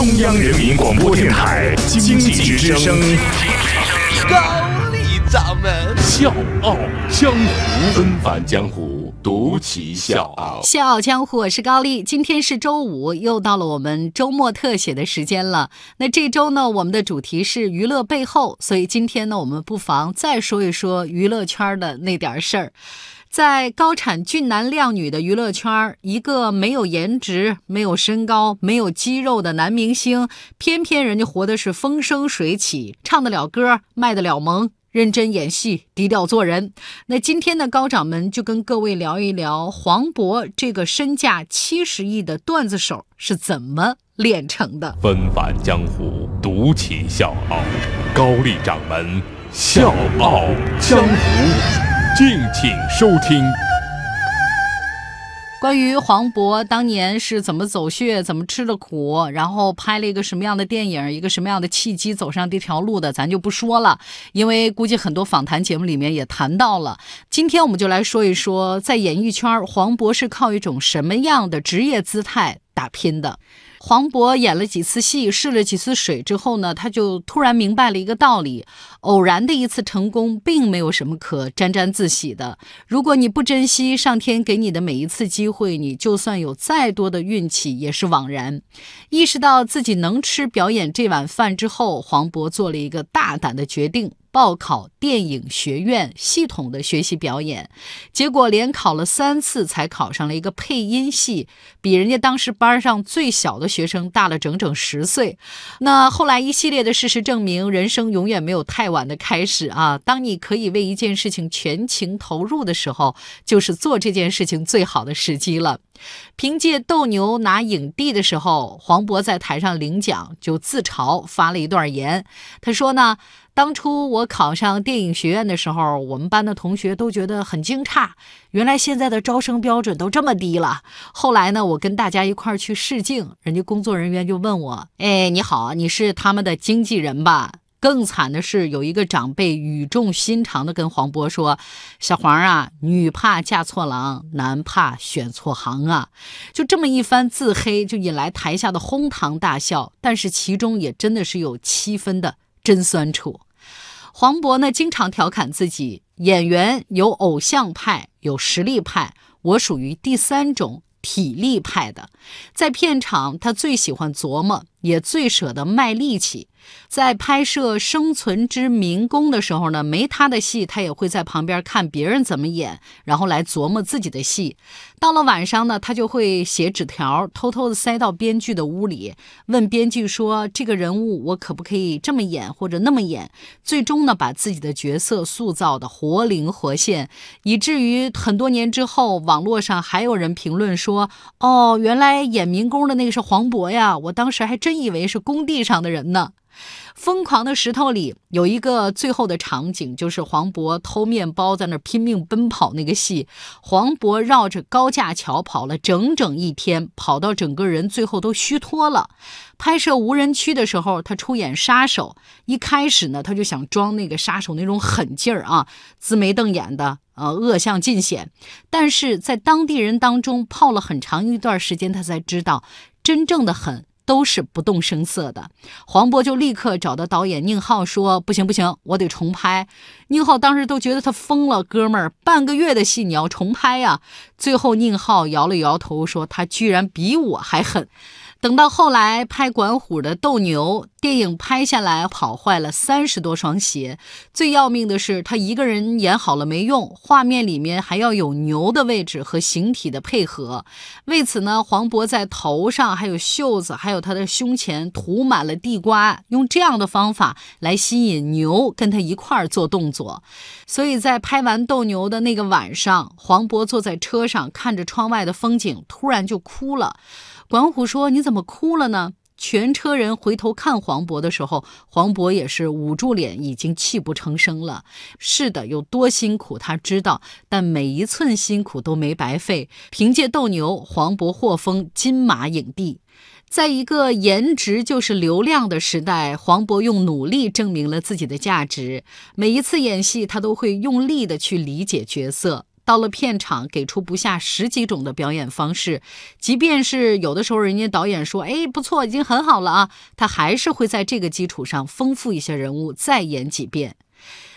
中央人民广播电台经济之声，高丽掌门笑傲江湖，纷繁江湖，独骑笑傲。笑傲江湖，我是高丽。今天是周五，又到了我们周末特写的时间了。那这周呢，我们的主题是娱乐背后，所以今天呢，我们不妨再说一说娱乐圈的那点事儿。在高产俊男靓女的娱乐圈，一个没有颜值、没有身高、没有肌肉的男明星，偏偏人家活的是风生水起，唱得了歌，卖得了萌，认真演戏，低调做人。那今天的高掌门就跟各位聊一聊黄渤这个身价七十亿的段子手是怎么练成的。纷繁江湖，独起笑傲。高丽掌门笑傲江湖，敬请收听。关于黄渤当年是怎么走穴、怎么吃的苦，然后拍了一个什么样的电影、一个什么样的契机走上这条路的，咱就不说了，因为估计很多访谈节目里面也谈到了。今天我们就来说一说，在演艺圈，黄渤是靠一种什么样的职业姿态打拼的。黄渤演了几次戏，试了几次水之后呢，他就突然明白了一个道理：偶然的一次成功，并没有什么可沾沾自喜的。如果你不珍惜上天给你的每一次机会，你就算有再多的运气，也是枉然。意识到自己能吃表演这碗饭之后，黄渤做了一个大胆的决定。报考电影学院，系统的学习表演，结果连考了三次才考上了一个配音系，比人家当时班上最小的学生大了整整十岁。那后来一系列的事实证明，人生永远没有太晚的开始啊！当你可以为一件事情全情投入的时候，就是做这件事情最好的时机了。凭借《斗牛》拿影帝的时候，黄渤在台上领奖就自嘲发了一段言，他说呢。当初我考上电影学院的时候，我们班的同学都觉得很惊诧，原来现在的招生标准都这么低了。后来呢，我跟大家一块儿去试镜，人家工作人员就问我：“哎，你好，你是他们的经纪人吧？”更惨的是，有一个长辈语重心长地跟黄渤说：“小黄啊，女怕嫁错郎，男怕选错行啊。”就这么一番自黑，就引来台下的哄堂大笑。但是其中也真的是有七分的真酸楚。黄渤呢，经常调侃自己，演员有偶像派，有实力派，我属于第三种体力派的。在片场，他最喜欢琢磨，也最舍得卖力气。在拍摄《生存之民工》的时候呢，没他的戏，他也会在旁边看别人怎么演，然后来琢磨自己的戏。到了晚上呢，他就会写纸条，偷偷的塞到编剧的屋里，问编剧说：“这个人物我可不可以这么演或者那么演？”最终呢，把自己的角色塑造的活灵活现，以至于很多年之后，网络上还有人评论说：“哦，原来演民工的那个是黄渤呀！我当时还真真以为是工地上的人呢。”《疯狂的石头》里有一个最后的场景，就是黄渤偷面包在那拼命奔跑那个戏。黄渤绕着高架桥跑了整整一天，跑到整个人最后都虚脱了。拍摄无人区的时候，他出演杀手，一开始呢，他就想装那个杀手那种狠劲儿啊，自眉瞪眼的，呃，恶相尽显。但是在当地人当中泡了很长一段时间，他才知道真正的狠。都是不动声色的，黄渤就立刻找到导演宁浩说：“不行不行，我得重拍。”宁浩当时都觉得他疯了，哥们儿，半个月的戏你要重拍呀？最后宁浩摇了摇头说：“他居然比我还狠。”等到后来拍管虎的《斗牛》电影拍下来，跑坏了三十多双鞋。最要命的是，他一个人演好了没用，画面里面还要有牛的位置和形体的配合。为此呢，黄渤在头上、还有袖子、还有他的胸前涂满了地瓜，用这样的方法来吸引牛跟他一块儿做动作。所以在拍完《斗牛》的那个晚上，黄渤坐在车上看着窗外的风景，突然就哭了。管虎说：“你怎么哭了呢？”全车人回头看黄渤的时候，黄渤也是捂住脸，已经泣不成声了。是的，有多辛苦他知道，但每一寸辛苦都没白费。凭借《斗牛》，黄渤获封金马影帝。在一个颜值就是流量的时代，黄渤用努力证明了自己的价值。每一次演戏，他都会用力的去理解角色。到了片场，给出不下十几种的表演方式，即便是有的时候人家导演说，哎，不错，已经很好了啊，他还是会在这个基础上丰富一些人物，再演几遍。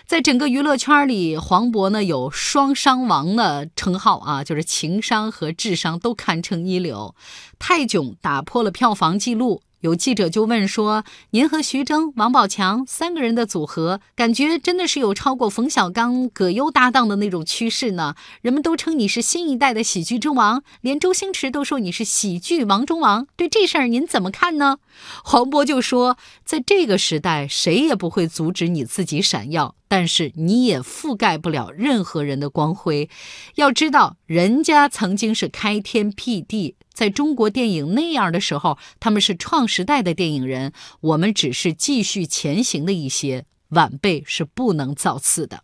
在整个娱乐圈里，黄渤呢有“双商王”的称号啊，就是情商和智商都堪称一流。泰囧打破了票房纪录。有记者就问说：“您和徐峥、王宝强三个人的组合，感觉真的是有超过冯小刚、葛优搭档的那种趋势呢？人们都称你是新一代的喜剧之王，连周星驰都说你是喜剧王中王。对这事儿您怎么看呢？”黄渤就说：“在这个时代，谁也不会阻止你自己闪耀，但是你也覆盖不了任何人的光辉。要知道，人家曾经是开天辟地。”在中国电影那样的时候，他们是创时代的电影人，我们只是继续前行的一些晚辈是不能造次的。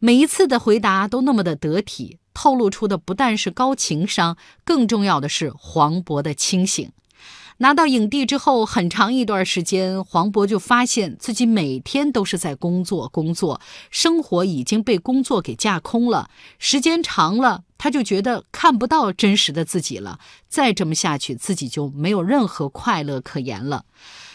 每一次的回答都那么的得体，透露出的不但是高情商，更重要的是黄渤的清醒。拿到影帝之后，很长一段时间，黄渤就发现自己每天都是在工作，工作，生活已经被工作给架空了。时间长了，他就觉得看不到真实的自己了。再这么下去，自己就没有任何快乐可言了。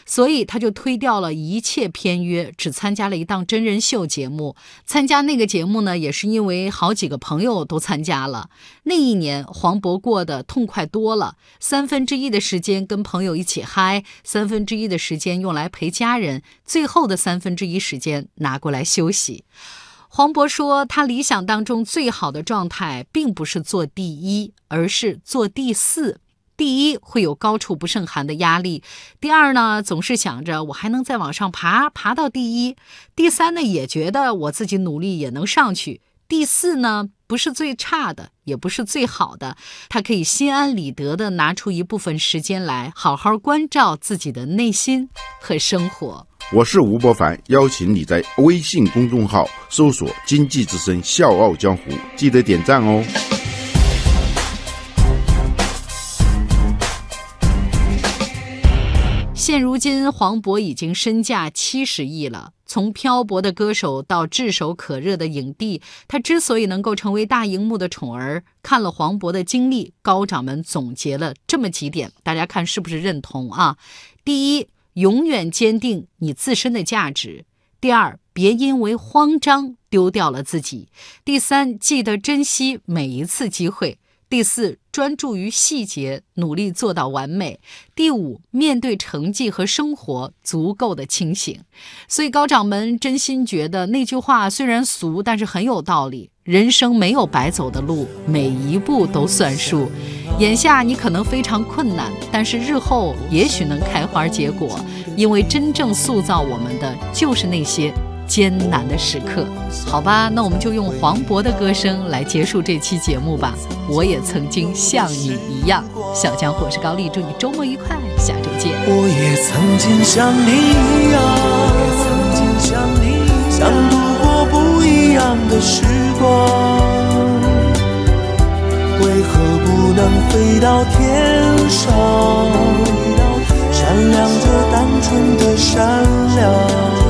所以他就推掉了一切片约，只参加了一档真人秀节目。参加那个节目呢，也是因为好几个朋友都参加了。那一年，黄渤过得痛快多了，三分之一的时间跟朋友一起嗨，三分之一的时间用来陪家人，最后的三分之一时间拿过来休息。黄渤说，他理想当中最好的状态，并不是做第一，而是做第四。第一会有高处不胜寒的压力，第二呢总是想着我还能再往上爬，爬到第一。第三呢也觉得我自己努力也能上去。第四呢不是最差的，也不是最好的，他可以心安理得的拿出一部分时间来好好关照自己的内心和生活。我是吴伯凡，邀请你在微信公众号搜索“经济之声笑傲江湖”，记得点赞哦。现如今，黄渤已经身价七十亿了。从漂泊的歌手到炙手可热的影帝，他之所以能够成为大荧幕的宠儿，看了黄渤的经历，高掌们总结了这么几点，大家看是不是认同啊？第一，永远坚定你自身的价值；第二，别因为慌张丢掉了自己；第三，记得珍惜每一次机会。第四，专注于细节，努力做到完美。第五，面对成绩和生活，足够的清醒。所以高掌门真心觉得那句话虽然俗，但是很有道理。人生没有白走的路，每一步都算数。眼下你可能非常困难，但是日后也许能开花结果，因为真正塑造我们的就是那些。艰难的时刻，好吧，那我们就用黄渤的歌声来结束这期节目吧。我也曾经像你一样，小江火是高丽，祝你周末愉快，下周见。我也曾经像你一样，曾经像你想度过不一样的时光。为何不能飞到天上，闪亮着单纯的善良。